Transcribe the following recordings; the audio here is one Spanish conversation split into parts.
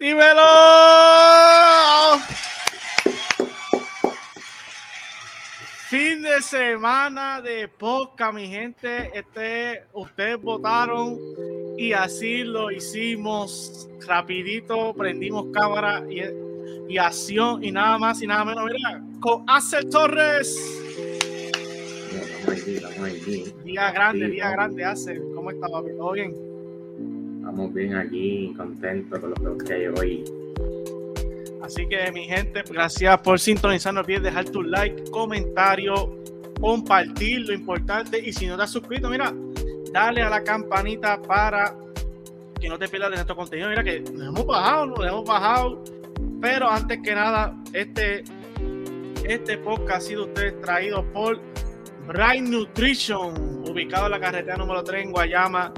¡Dímelo! Fin de semana de poca, mi gente. Este, ustedes votaron y así lo hicimos. Rapidito, prendimos cámara y, y acción y nada más y nada menos. Mira, con Axel Torres. Día grande, día grande, Axel. ¿Cómo está, papi? ¿Todo bien? Estamos bien aquí, contentos con lo que hay hoy. Así que, mi gente, gracias por sintonizarnos. Bien, dejar tu like, comentario, compartir lo importante. Y si no te has suscrito, mira, dale a la campanita para que no te pierdas de nuestro contenido. Mira que nos hemos bajado, nos hemos bajado. Pero antes que nada, este, este podcast ha sido usted traído por Bright Nutrition, ubicado en la carretera número 3 en Guayama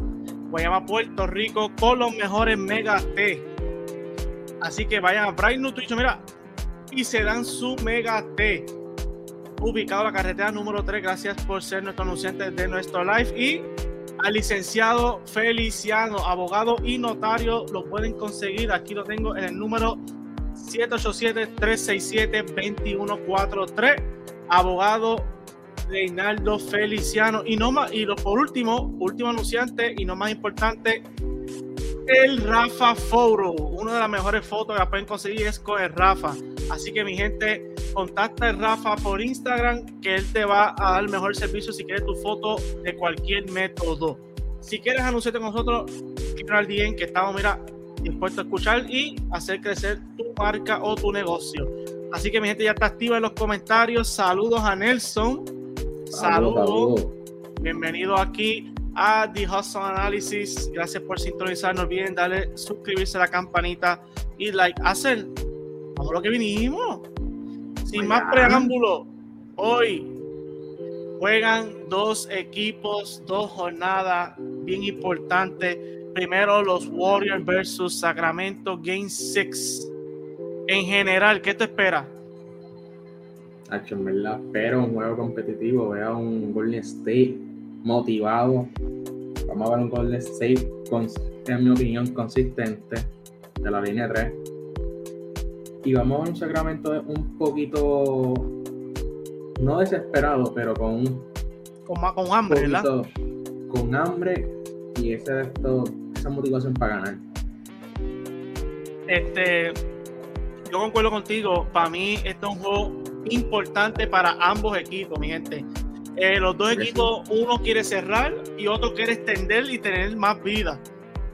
Guayama, Puerto Rico, con los mejores mega T. Así que vayan a Bright Nutrition, mira, y se dan su mega T. Ubicado en la carretera número 3, gracias por ser nuestro anunciante de nuestro live. Y al licenciado Feliciano, abogado y notario, lo pueden conseguir. Aquí lo tengo en el número 787-367-2143. Abogado Reinaldo Feliciano. Y, no más, y lo, por último, último anunciante y no más importante, el Rafa Foro. Una de las mejores fotos que pueden conseguir es con el Rafa. Así que mi gente, contacta a Rafa por Instagram, que él te va a dar mejor servicio si quieres tu foto de cualquier método. Si quieres anunciarte con nosotros, quiero al DM que estamos, mira, dispuestos a escuchar y hacer crecer tu marca o tu negocio. Así que mi gente ya está activa en los comentarios. Saludos a Nelson. Saludos. Bienvenido aquí a The Hustle Analysis. Gracias por sintonizarnos bien. Dale suscribirse a la campanita y like. Hacer. Vamos lo que vinimos. Sin más preámbulo. Hoy juegan dos equipos, dos jornadas bien importantes. Primero los Warriors versus Sacramento Game 6. En general, ¿qué te espera? Verdad, pero un juego competitivo, vea un Golden State motivado. Vamos a ver un Golden State, con, en mi opinión, consistente de la línea 3. Y vamos a ver un Sacramento un poquito, no desesperado, pero con con, con hambre, ¿verdad? Con hambre y ese, esto, esa motivación para ganar. Este, yo concuerdo contigo. Para mí, este es un juego importante para ambos equipos, mi gente. Eh, los dos equipos, uno quiere cerrar y otro quiere extender y tener más vida.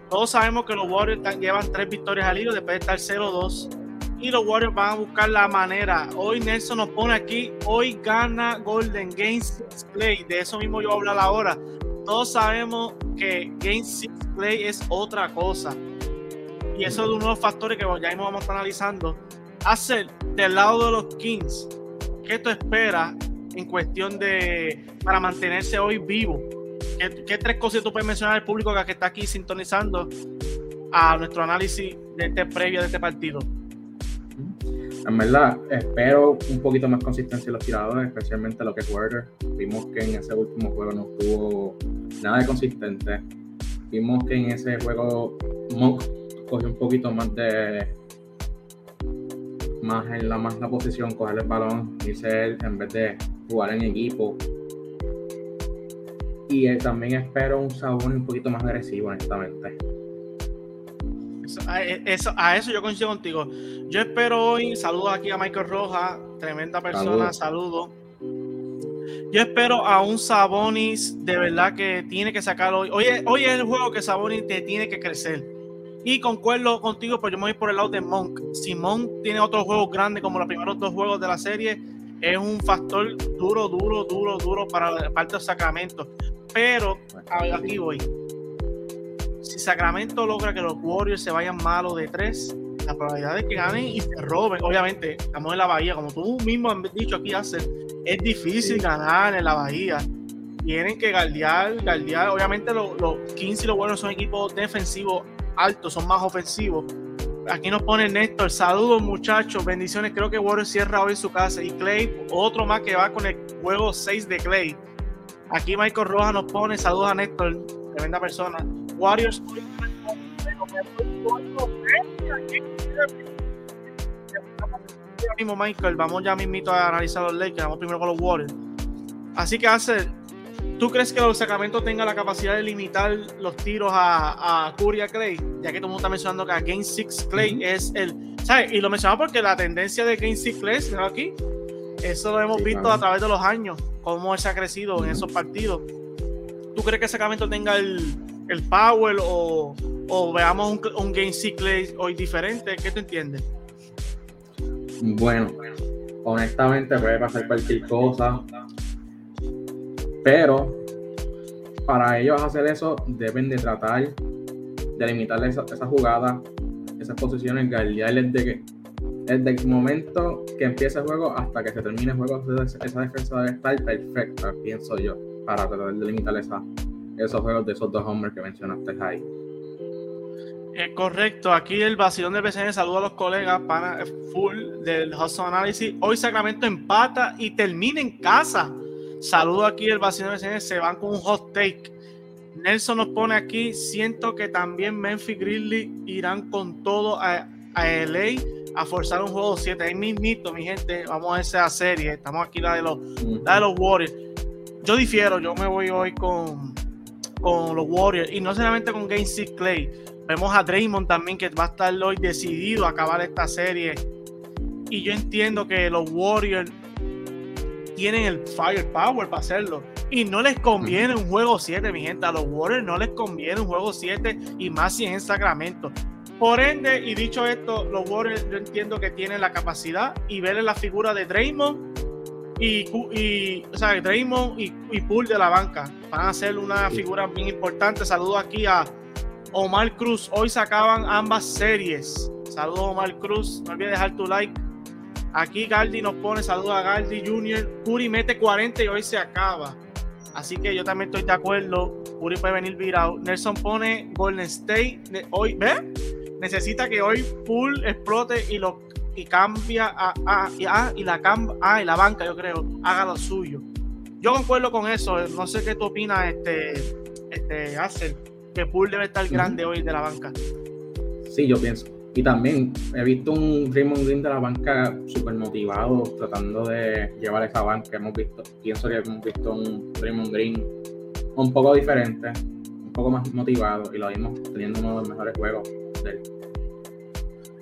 Todos sabemos que los Warriors llevan tres victorias al hilo después de estar 0-2. Y los Warriors van a buscar la manera. Hoy Nelson nos pone aquí, hoy gana Golden Game 6 Play. De eso mismo yo voy a hablar ahora. Todos sabemos que Game 6 Play es otra cosa. Y eso es uno de los factores que ya mismo vamos a estar analizando. Hacer del lado de los Kings, ¿qué tú esperas en cuestión de para mantenerse hoy vivo? ¿Qué, tres cosas tú puedes mencionar al público que está aquí sintonizando a nuestro análisis de este previo de este partido? En verdad, espero un poquito más consistencia en los tiradores, especialmente lo que es Werder. Vimos que en ese último juego no tuvo nada de consistente. Vimos que en ese juego Monk cogió un poquito más de más en la, más la posición, coger el balón, y ser en vez de jugar en equipo. Y eh, también espero un sabor un poquito más agresivo, honestamente. Eso, a, eso, yo coincido contigo. Yo espero hoy, saludos aquí a Michael Rojas, tremenda persona, saludos. Yo espero a un Sabonis de verdad que tiene que sacarlo hoy. Hoy, hoy es el juego que Sabonis te tiene que crecer y concuerdo contigo, pero yo me voy por el lado de Monk. Si Monk tiene otros juegos grandes como los primeros dos juegos de la serie, es un factor duro, duro, duro, duro para la parte de Sacramento. Pero aquí voy. Si Sacramento logra que los Warriors se vayan malos de tres, la probabilidad de que ganen y se roben, obviamente, estamos en la Bahía, como tú mismo has dicho aquí, hace, es difícil ganar en la Bahía. Tienen que guardiar, guardiar. Obviamente, los, los Kings y los Warriors son equipos defensivos altos, son más ofensivos. Aquí nos pone Néstor, saludos muchachos, bendiciones. Creo que Warriors cierra hoy su casa. Y Clay, otro más que va con el juego 6 de Clay. Aquí Michael Rojas nos pone, saludos a Néstor, tremenda persona. Warriors mismo Michael, vamos ya mismito a analizar los Lakers, vamos primero con los Warriors. Así que hace, ¿tú crees que los Sacramento tenga la capacidad de limitar los tiros a, a Curry a Clay? Ya que todo el mundo está mencionando que a Game 6 Clay es el, ¿sabes? Y lo mencionamos porque la tendencia de Game 6 Clay, aquí, eso lo hemos visto a través de los años, cómo se ha crecido en esos partidos. ¿Tú crees que Sacramento tenga el, el power o, o veamos un, un Game 6 Clay hoy diferente? ¿Qué te entiendes? Bueno, honestamente puede pasar cualquier cosa, pero para ellos hacer eso deben de tratar de limitar esa, esa jugada, esas posiciones, guardiarles de que desde el momento que empieza el juego hasta que se termine el juego, esa defensa debe estar perfecta, pienso yo, para tratar de limitar esa, esos juegos de esos dos hombres que mencionaste ahí. Eh, correcto, aquí el vacilón del BCN saluda a los colegas para full del Hustle Analysis. Hoy Sacramento empata y termina en casa. Saludo aquí el del BCN, se van con un hot take. Nelson nos pone aquí, siento que también Memphis Grizzlies irán con todo a, a LA a forzar un juego 7. Ahí mismito, mi gente, vamos a esa serie. Estamos aquí la de los, la de los Warriors. Yo difiero, yo me voy hoy con, con los Warriors y no solamente con Game 6 Clay Vemos a Draymond también que va a estar hoy decidido a acabar esta serie. Y yo entiendo que los Warriors tienen el firepower para hacerlo. Y no les conviene un juego 7, mi gente. A los Warriors no les conviene un juego 7 y más si es en Sacramento. Por ende, y dicho esto, los Warriors yo entiendo que tienen la capacidad y ver la figura de Draymond y, y o sea, Draymond y, y Poole de la banca. Van a ser una figura bien importante. Saludo aquí a Omar Cruz. Hoy se acaban ambas series. Saludos Omar Cruz. No olvides dejar tu like. Aquí Galdi nos pone saludos a Galdi Junior. Curry mete 40 y hoy se acaba. Así que yo también estoy de acuerdo. Curry puede venir virado. Nelson pone Golden State. Hoy, ¿ve? Necesita que hoy Pool explote y lo y cambia a, a, y, ah, y la ah, y la banca, yo creo, haga lo suyo. Yo concuerdo con eso. No sé qué tú opinas, este, este, Axel que Poole debe estar grande hoy de la banca. Sí, yo pienso. Y también he visto un Raymond Green de la banca súper motivado, tratando de llevar esa banca. Hemos visto, pienso que hemos visto un Raymond Green un poco diferente, un poco más motivado, y lo vimos teniendo uno de los mejores juegos de él.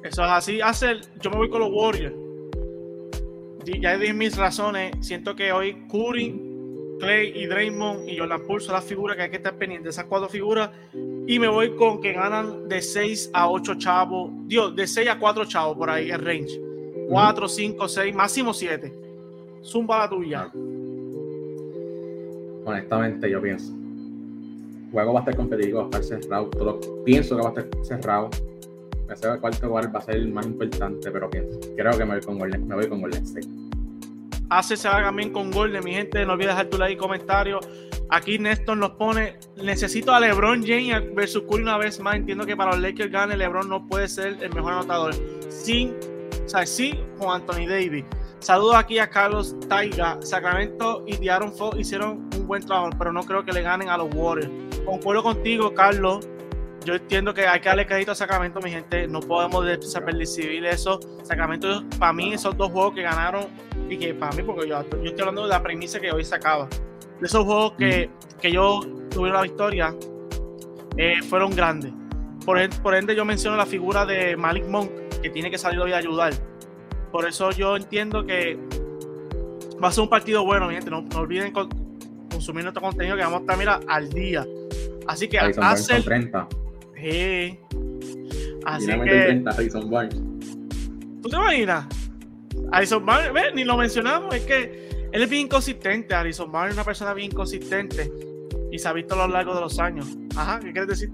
Eso es así. Hace, yo me voy con los Warriors. Ya di mis razones. Siento que hoy Curry Clay y Draymond y Jordan Poole son las figuras que hay que estar pendientes, esas cuatro figuras. Y me voy con que ganan de 6 a 8 chavos, Dios, de 6 a 4 chavos por ahí el range. 4, 5, 6, máximo 7. Zumba la tuya. Honestamente, yo pienso. El juego va a estar competitivo, va a estar cerrado. Todo, pienso que va a estar cerrado. Me sé cuál va a ser el más importante, pero pienso. Creo que me voy con Golden, me voy con Golden State hace se haga bien con gol de mi gente. No olvides dejar tu like y comentario. Aquí Néstor nos pone: Necesito a LeBron James versus Curry una vez más. Entiendo que para los Lakers gane, LeBron no puede ser el mejor anotador. Sin, o sea, sí con Anthony Davis. Saludos aquí a Carlos Taiga. Sacramento y Diaron Fox hicieron un buen trabajo, pero no creo que le ganen a los Warriors. Concuerdo contigo, Carlos. Yo entiendo que hay que darle crédito a Sacramento, mi gente. No podemos percibir eso. Sacramento, para mí, esos dos juegos que ganaron y que para mí, porque yo, yo estoy hablando de la premisa que hoy se acaba, de esos juegos que, que yo tuve la victoria, eh, fueron grandes. Por, por, ende, yo menciono la figura de Malik Monk, que tiene que salir hoy a ayudar. Por eso yo entiendo que va a ser un partido bueno, mi gente. No, no olviden consumir nuestro contenido que vamos a estar, mira, al día. Así que hace 30. Sí. Así que. 30, ¿Tú te imaginas? Alison Barnes, ni lo mencionamos, es que él es bien inconsistente. Alison Barnes es una persona bien inconsistente y se ha visto a lo largo de los años. Ajá, ¿qué quieres decir?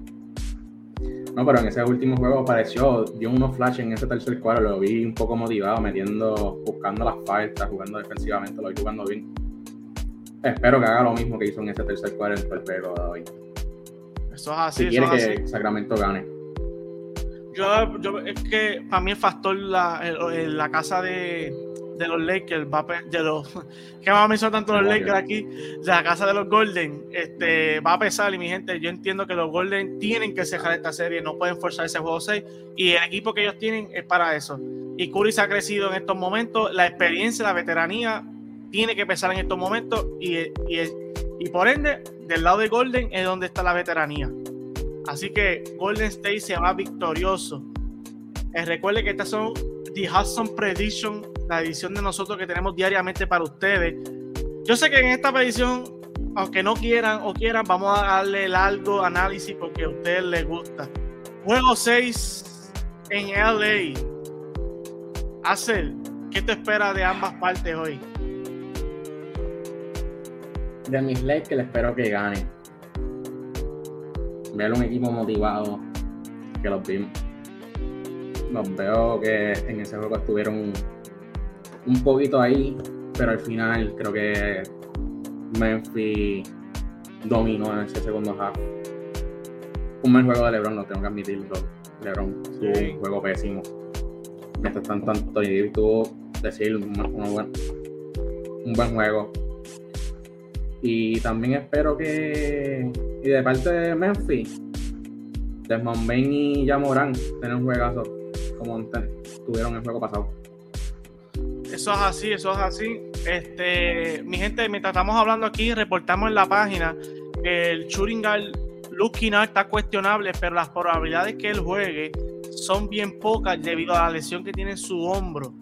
No, pero en ese último juego apareció, dio unos flashes en ese tercer cuadro, lo vi un poco motivado, metiendo, buscando las faltas, jugando defensivamente, lo vi jugando bien. Espero que haga lo mismo que hizo en ese tercer cuadro en el juego de hoy. Eso es así. Si quiere que Sacramento gane. Yo, yo, es que para mí el factor la, la casa de, de los Lakers, va a, de los, que vamos a mencionar tanto los Lakers aquí, de la casa de los Golden, este, va a pesar y mi gente, yo entiendo que los Golden tienen que cerrar esta serie, no pueden forzar ese juego 6 y el equipo que ellos tienen es para eso. Y Curry se ha crecido en estos momentos, la experiencia, la veteranía tiene que pesar en estos momentos y, y, y por ende, del lado de Golden es donde está la veteranía. Así que Golden State se va victorioso. Eh, recuerde que estas son The Hudson Prediction, la edición de nosotros que tenemos diariamente para ustedes. Yo sé que en esta edición, aunque no quieran o quieran, vamos a darle largo análisis porque a ustedes les gusta. Juego 6 en LA. Hacer, ¿qué te espera de ambas partes hoy? De mis Lakers espero que ganen ver un equipo motivado que los vimos. Los veo que en ese juego estuvieron un poquito ahí, pero al final creo que Memphis dominó en ese segundo half. Un buen juego de LeBron, lo tengo que admitirlo. LeBron tuvo un juego pésimo. Mientras tanto, Anthony tuvo decir un, buen, un buen juego. Y también espero que y de parte de Memphis, Desmond Bain y Jamoran tienen un juegazo como tuvieron el juego pasado. Eso es así, eso es así. Este, mi gente, mientras estamos hablando aquí, reportamos en la página el Churingal Luke está cuestionable, pero las probabilidades que él juegue son bien pocas debido a la lesión que tiene en su hombro.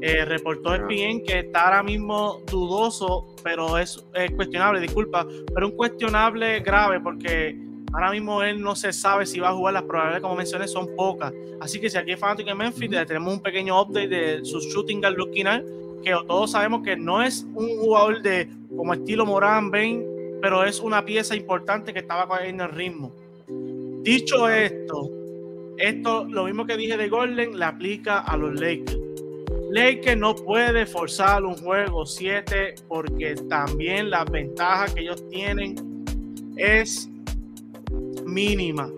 Eh, reportó el bien que está ahora mismo dudoso, pero es, cuestionable, disculpa, pero un cuestionable grave porque ahora mismo él no se sabe si va a jugar, las probabilidades como mencioné son pocas. Así que si aquí es fanático de Memphis, tenemos un pequeño update de su shooting guard looking que todos sabemos que no es un jugador de como estilo Moran Bain, pero es una pieza importante que estaba cogiendo el ritmo. Dicho esto, esto, lo mismo que dije de Golden, le aplica a los Lakers que no puede forzar un juego 7 porque también la ventaja que ellos tienen es mínima.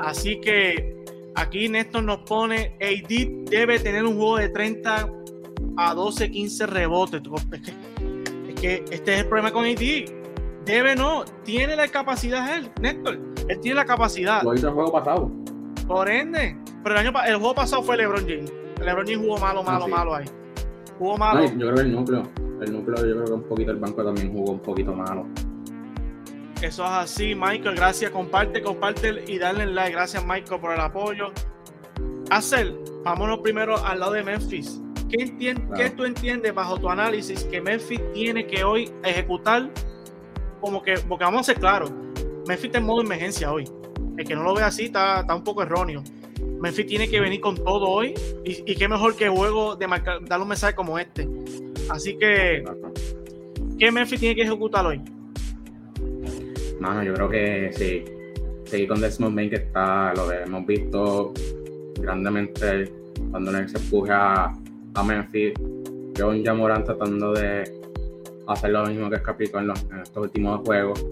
Así que aquí Néstor nos pone, AD debe tener un juego de 30 a 12, 15 rebotes. Es que, este es el problema con AD. Debe no, tiene la capacidad él, Néstor. Él tiene la capacidad. Lo hizo el juego pasado. Por ende, pero el, año, el juego pasado fue LeBron James. LeBron James jugó malo, malo, malo ahí. Jugó malo. yo creo que el núcleo, el núcleo, yo creo que un poquito el banco también jugó un poquito malo. Eso es así, Michael. Gracias. Comparte, comparte y dale like. Gracias, Michael, por el apoyo. Hacer, vámonos primero al lado de Memphis. ¿Qué, ¿Qué tú entiendes bajo tu análisis que Memphis tiene que hoy ejecutar? Como que, porque vamos a ser claros, Memphis está en modo emergencia hoy. El que no lo ve así está, está un poco erróneo. Memphis tiene que venir con todo hoy y, qué mejor que juego de marcar, dar un mensaje como este. Así que, ¿qué Memphis tiene que ejecutar hoy? Mano, yo creo que sí. Seguir con Desmond Bain que está, lo hemos visto grandemente cuando él se empuja a, Memphis. John Jamoran tratando de hacer lo mismo que Capito en, en estos últimos juegos.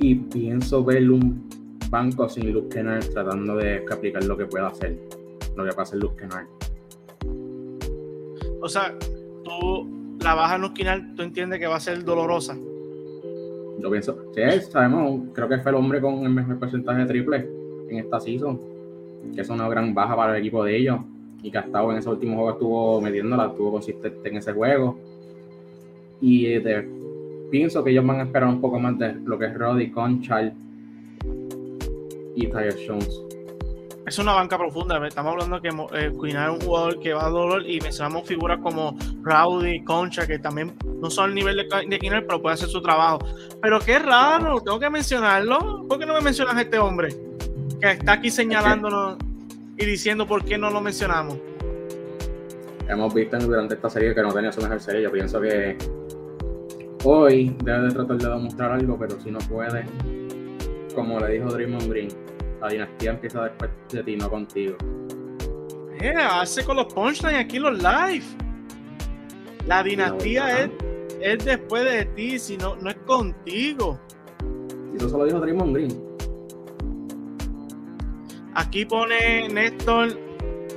Y pienso ver un banco sin Luke Kennard tratando de aplicar lo que pueda hacer, lo que puede hacer Luke Kennard. O sea, tú la baja Luke Kennard, tú entiendes que va a ser dolorosa. Yo pienso, sí, sabemos, creo que fue el hombre con el mejor porcentaje de triple en esta season, que es una gran baja para el equipo de ellos y que ha estado en ese último juego estuvo metiéndola, estuvo consistente en ese juego. Y eh, pienso que ellos van a esperar un poco más de lo que es Roddy Conchal y Tyre Jones. Es una banca profunda. Estamos hablando que eh, es un jugador que va a dolor y mencionamos figuras como Rowdy, Concha, que también no son el nivel de, de pero puede hacer su trabajo. Pero qué raro, tengo que mencionarlo. ¿Por qué no me mencionas a este hombre? Que está aquí señalándonos y diciendo por qué no lo mencionamos. Hemos visto durante esta serie que no tenía su mejor serie. Yo pienso que hoy debe de tratar de demostrar algo, pero si no puede, como le dijo Draymond Green, la dinastía empieza después de ti, no contigo. Eh, hace con los punchlines aquí los live. La dinastía es, es, después de ti, si no, no es contigo. Y eso lo dijo Draymond Green. Aquí pone Néstor,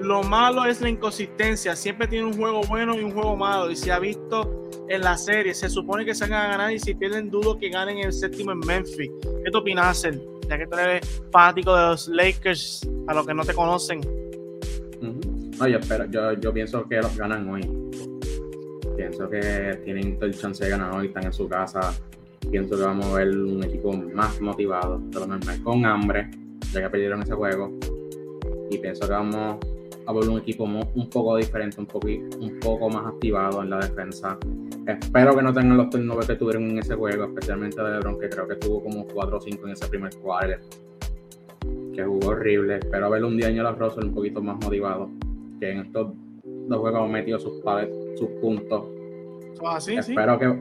Lo malo es la inconsistencia. Siempre tiene un juego bueno y un juego malo. Y se ha visto en la serie. Se supone que se van a ganar y si pierden, dudo que ganen el séptimo en Memphis. ¿Qué te opinas, Ya que tú eres fanático de los Lakers, a los que no te conocen. No, yo, espero, yo, yo pienso que los ganan hoy. Pienso que tienen el chance de ganar hoy, están en su casa. Pienso que vamos a ver un equipo más motivado, de lo normal, con hambre, ya que perdieron ese juego. Y pienso que vamos a ver un equipo un poco diferente, un poco, un poco más activado en la defensa. Espero que no tengan los turnovers que tuvieron en ese juego, especialmente de LeBron, que creo que tuvo como 4 o 5 en ese primer quarter, que jugó horrible. Espero ver un día los Russell un poquito más motivado, que en estos dos juegos metido sus, sus puntos. Así, Espero que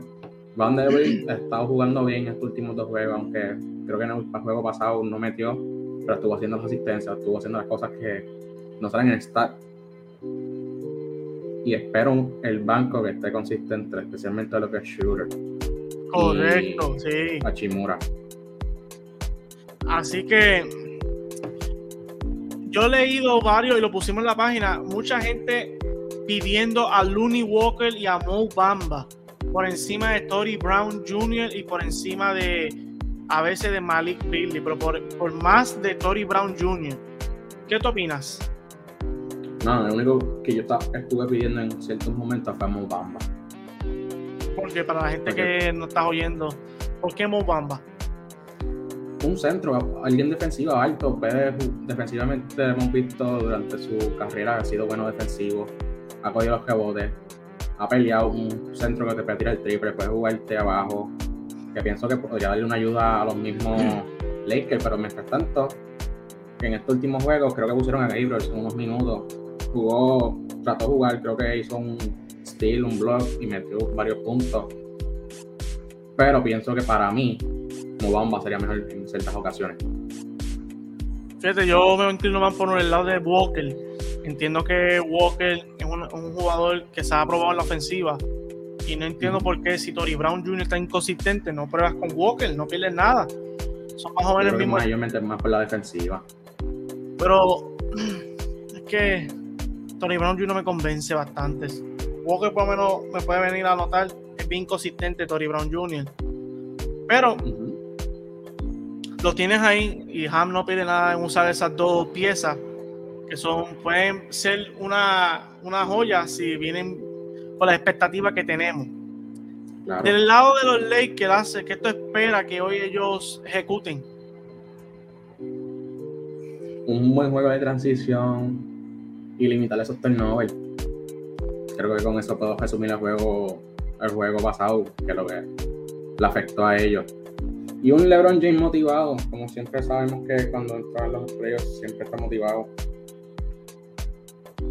Van der ha estado jugando bien estos últimos dos juegos, aunque creo que en el juego pasado no metió, pero estuvo haciendo las asistencias, estuvo haciendo las cosas que no salen en el stat. Y espero el banco que esté consistente, especialmente lo que es Shooter. Correcto, sí. Hachimura. Así que yo he leído varios y lo pusimos en la página. Mucha gente pidiendo a Looney Walker y a Mo Bamba por encima de Tori Brown Jr. y por encima de a veces de Malik Billy, pero por, por más de Tori Brown Jr. ¿Qué tú opinas? No, lo único que yo estuve pidiendo en ciertos momentos fue Mo Bamba. Porque para la gente que no está oyendo, ¿por qué Mo Bamba? Un centro, alguien defensivo alto, defensivamente hemos visto durante su carrera ha sido bueno defensivo, ha cogido los rebotes, ha peleado un centro que te puede tirar el triple, puede jugarte abajo, que pienso que podría darle una ayuda a los mismos Lakers, pero mientras tanto, en estos últimos juegos creo que pusieron a Gabriel en unos minutos jugó, trató de jugar, creo que hizo un steal, un block y metió varios puntos. Pero pienso que para mí, Mobamba sería mejor en ciertas ocasiones. Fíjate, yo me inclino más por el lado de Walker. Entiendo que Walker es un, jugador que se ha probado en la ofensiva. Y no entiendo por qué si Tori Brown Jr. está inconsistente, no pruebas con Walker, no pierdes nada. Son más jóvenes mismos. Mayormente más por la defensiva. Pero es que Tony Brown Jr. me convence bastante. Walker por lo menos me puede venir a notar, es bien consistente Tony Brown Jr. Pero lo tienes ahí y Ham no pide nada en usar esas dos piezas que son pueden ser una, una joya si vienen con las expectativas que tenemos. Del lado de los Lakers, hace que esto espera que hoy ellos ejecuten. Un buen juego de transición, y limitar esos turnovers. Creo que con eso puedo resumir el juego, el juego pasado, que lo que le afectó a ellos. Y un LeBron James motivado, como siempre sabemos que cuando entra en los playoffs siempre está motivado.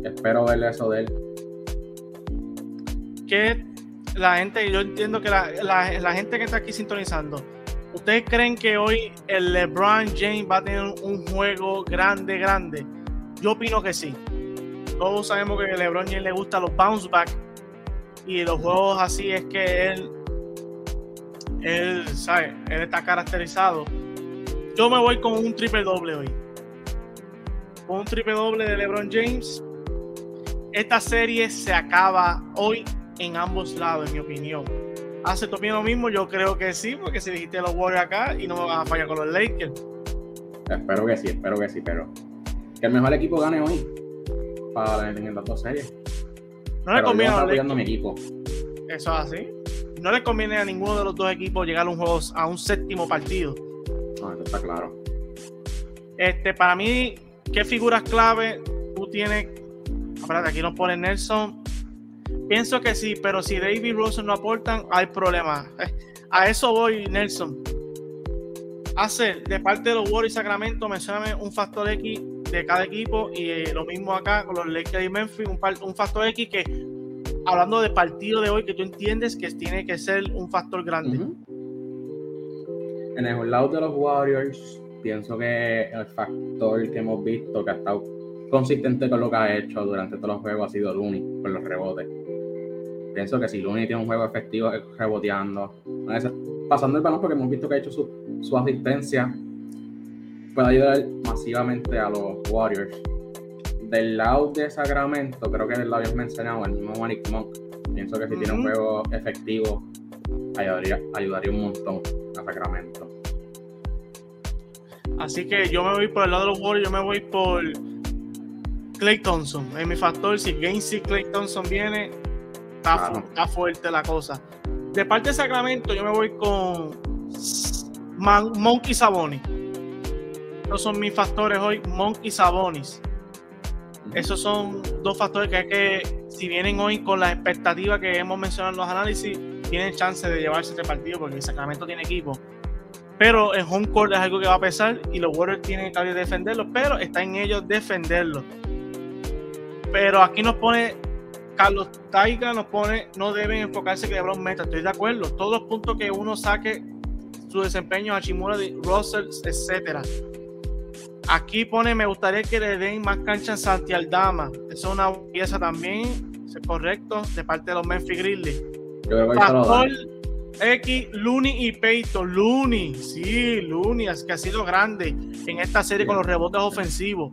Espero ver eso de él. Que la gente, yo entiendo que la, la gente que está aquí sintonizando, ¿ustedes creen que hoy el LeBron James va a tener un juego grande, grande? Yo opino que sí todos sabemos que LeBron James le gusta los bounce back y los juegos así es que él, él, ¿sabe? Él está caracterizado. Yo me voy con un triple doble hoy. Con un triple doble de LeBron James. Esta serie se acaba hoy en ambos lados, en mi opinión. ¿Hace tu lo mismo? Yo creo que sí, porque si dijiste los Warriors acá y no me vas a fallar con los Lakers. Espero que sí, espero que sí, pero que el mejor equipo gane hoy para en las dos series. No le conviene a mi equipo. Eso es así. No le conviene a ninguno de los dos equipos llegar a un juego a un séptimo partido. No, eso está claro. Este, para mí, ¿qué figuras clave tú tienes? Espérate, aquí nos pone Nelson. Pienso que sí, pero si David y Russell no aportan, hay problemas. A eso voy, Nelson. Hacer de parte de los Warriors Sacramento, mencioname un factor X de cada equipo y eh, lo mismo acá con los Lakers y Memphis, un, un, factor X que hablando de partido de hoy que tú entiendes que tiene que ser un factor grande. En el lado de los Warriors, pienso que el factor que hemos visto que ha estado consistente con lo que ha hecho durante todos los juegos ha sido Looney con los rebotes. Pienso que si Looney tiene un juego efectivo reboteando, pasando el balón porque hemos visto que ha hecho su, su asistencia puede ayudar masivamente a los Warriors del lado de Sacramento, creo que lo habías mencionado, el mismo Manic Monk. Pienso que si tiene un juego efectivo, ayudaría, ayudaría un montón a Sacramento. Así que yo me voy por el lado de los Warriors, yo me voy por Clay Thompson. Es mi factor. Si Gainsey Clay Thompson viene, está, fuerte la cosa. De parte de Sacramento, yo me voy con Monkey Sabonis. Esos son mis factores hoy, Monkey Sabonis. Esos son dos factores que hay que, si vienen hoy con las expectativas que hemos mencionado en los análisis, tienen chance de llevarse este partido porque el Sacramento tiene equipo. Pero en home court es algo que va a pesar y los Warriors tienen que defenderlo, pero está en ellos defenderlo. Pero aquí nos pone Carlos Taiga, nos pone, no deben enfocarse que LeBron meta. Estoy de acuerdo. Todos los puntos que uno saque, su desempeño, a Chimura, Russell, etcétera. Aquí pone, me gustaría que le den más cancha en Santi Aldama. Esa es una pieza también, es correcto, de parte de los Memphis Grizzlies. Pastor X, Looney y Peito. Looney, sí, Looney, es que ha sido grande en esta serie con los rebotes ofensivos.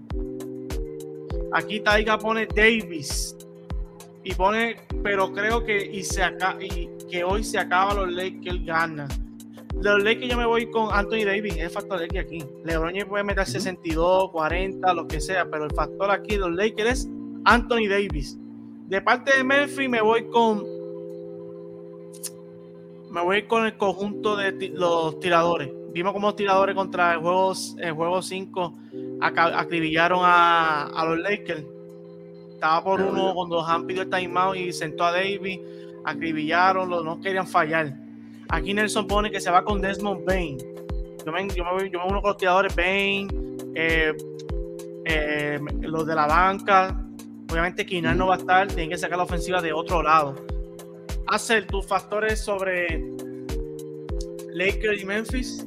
Aquí Taiga pone Davis. Y pone, pero creo que y se acaba, y que hoy se acaba los Lakers gana. Los Lakers yo me voy con Anthony Davis, es el factor X aquí. LeBron puede meter 62, 40, lo que sea, pero el factor aquí de los Lakers es Anthony Davis. De parte de Memphis me voy con me voy con el conjunto de los tiradores. Vimos como los tiradores contra el juego, el juego 5 acribillaron a, a, los Lakers. Estaba por uno cuando Han pidió el timeout y sentó a Davis. Acribillaron, no querían fallar. Aquí Nelson pone que se va con Desmond Bain. Yo me, yo me, yo me uno con los tiradores Bain, eh, eh, los de la banca. Obviamente Kinar no va a estar, tienen que sacar la ofensiva de otro lado hacer tus factores sobre Lakers y Memphis?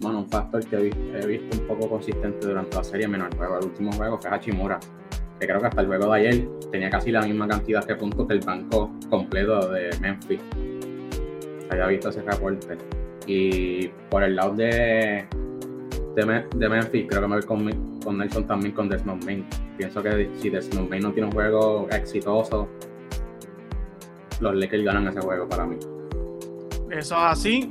Bueno, un factor que he visto un poco consistente durante la serie, menos el juego. El último juego es Hachimura, que creo que hasta el juego de ayer tenía casi la misma cantidad de puntos que el banco completo de Memphis. Había visto ese reporte. Y por el lado de, de, Memphis, creo que me voy con, con Nelson también con Desmond Bain. Pienso que si Desmond Bain no tiene un juego exitoso, los Lakers ganan ese juego para mí. Eso es así.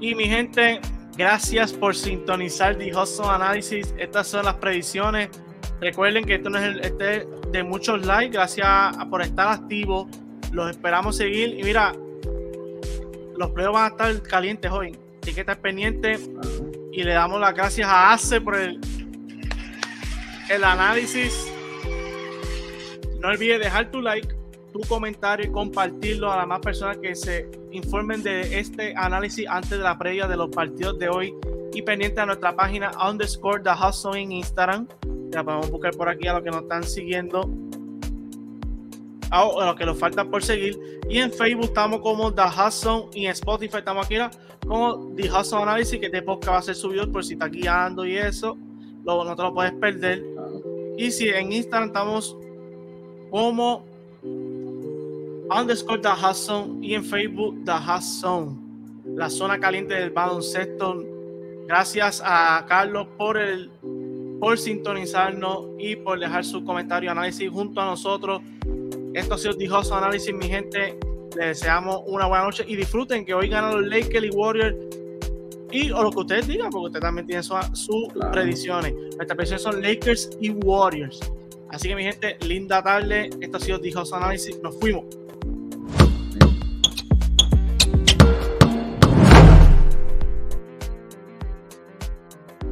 Y mi gente, gracias por sintonizar The Hustle Analysis. Estas son las predicciones. Recuerden que esto no es el, este de muchos likes. Gracias por estar activo. Los esperamos seguir. Y mira, los playoffs van a estar calientes hoy. Así que estar pendiente. Y le damos las gracias a Ace por el, análisis. No olvides dejar tu like tu comentario y compartirlo a las más personas que se informen de este análisis antes de la previa de los partidos de hoy y pendiente a nuestra página underscore the hustle en Instagram. Ya podemos buscar por aquí a los que nos están siguiendo o los que nos faltan por seguir. Y en Facebook estamos como The Hustle y en Spotify estamos aquí como The Hustle Analysis, que este podcast va a ser subido por si está guiando y eso. Luego no te lo puedes perder. Y si en Instagram estamos como underscore The Hudson y en Facebook The Hudson, la zona caliente del baloncesto. Gracias a Carlos por el por sintonizarnos y por dejar su comentario análisis junto a nosotros. Esto ha sido The Análisis, mi gente. Les deseamos una buena noche y disfruten que hoy ganan los Lakers y Warriors y o lo que ustedes digan, porque ustedes también tienen sus predicciones. Nuestras predicciones son Lakers y Warriors. Así que mi gente, linda tarde. Esto ha sido The Hustle Análisis. Nos fuimos.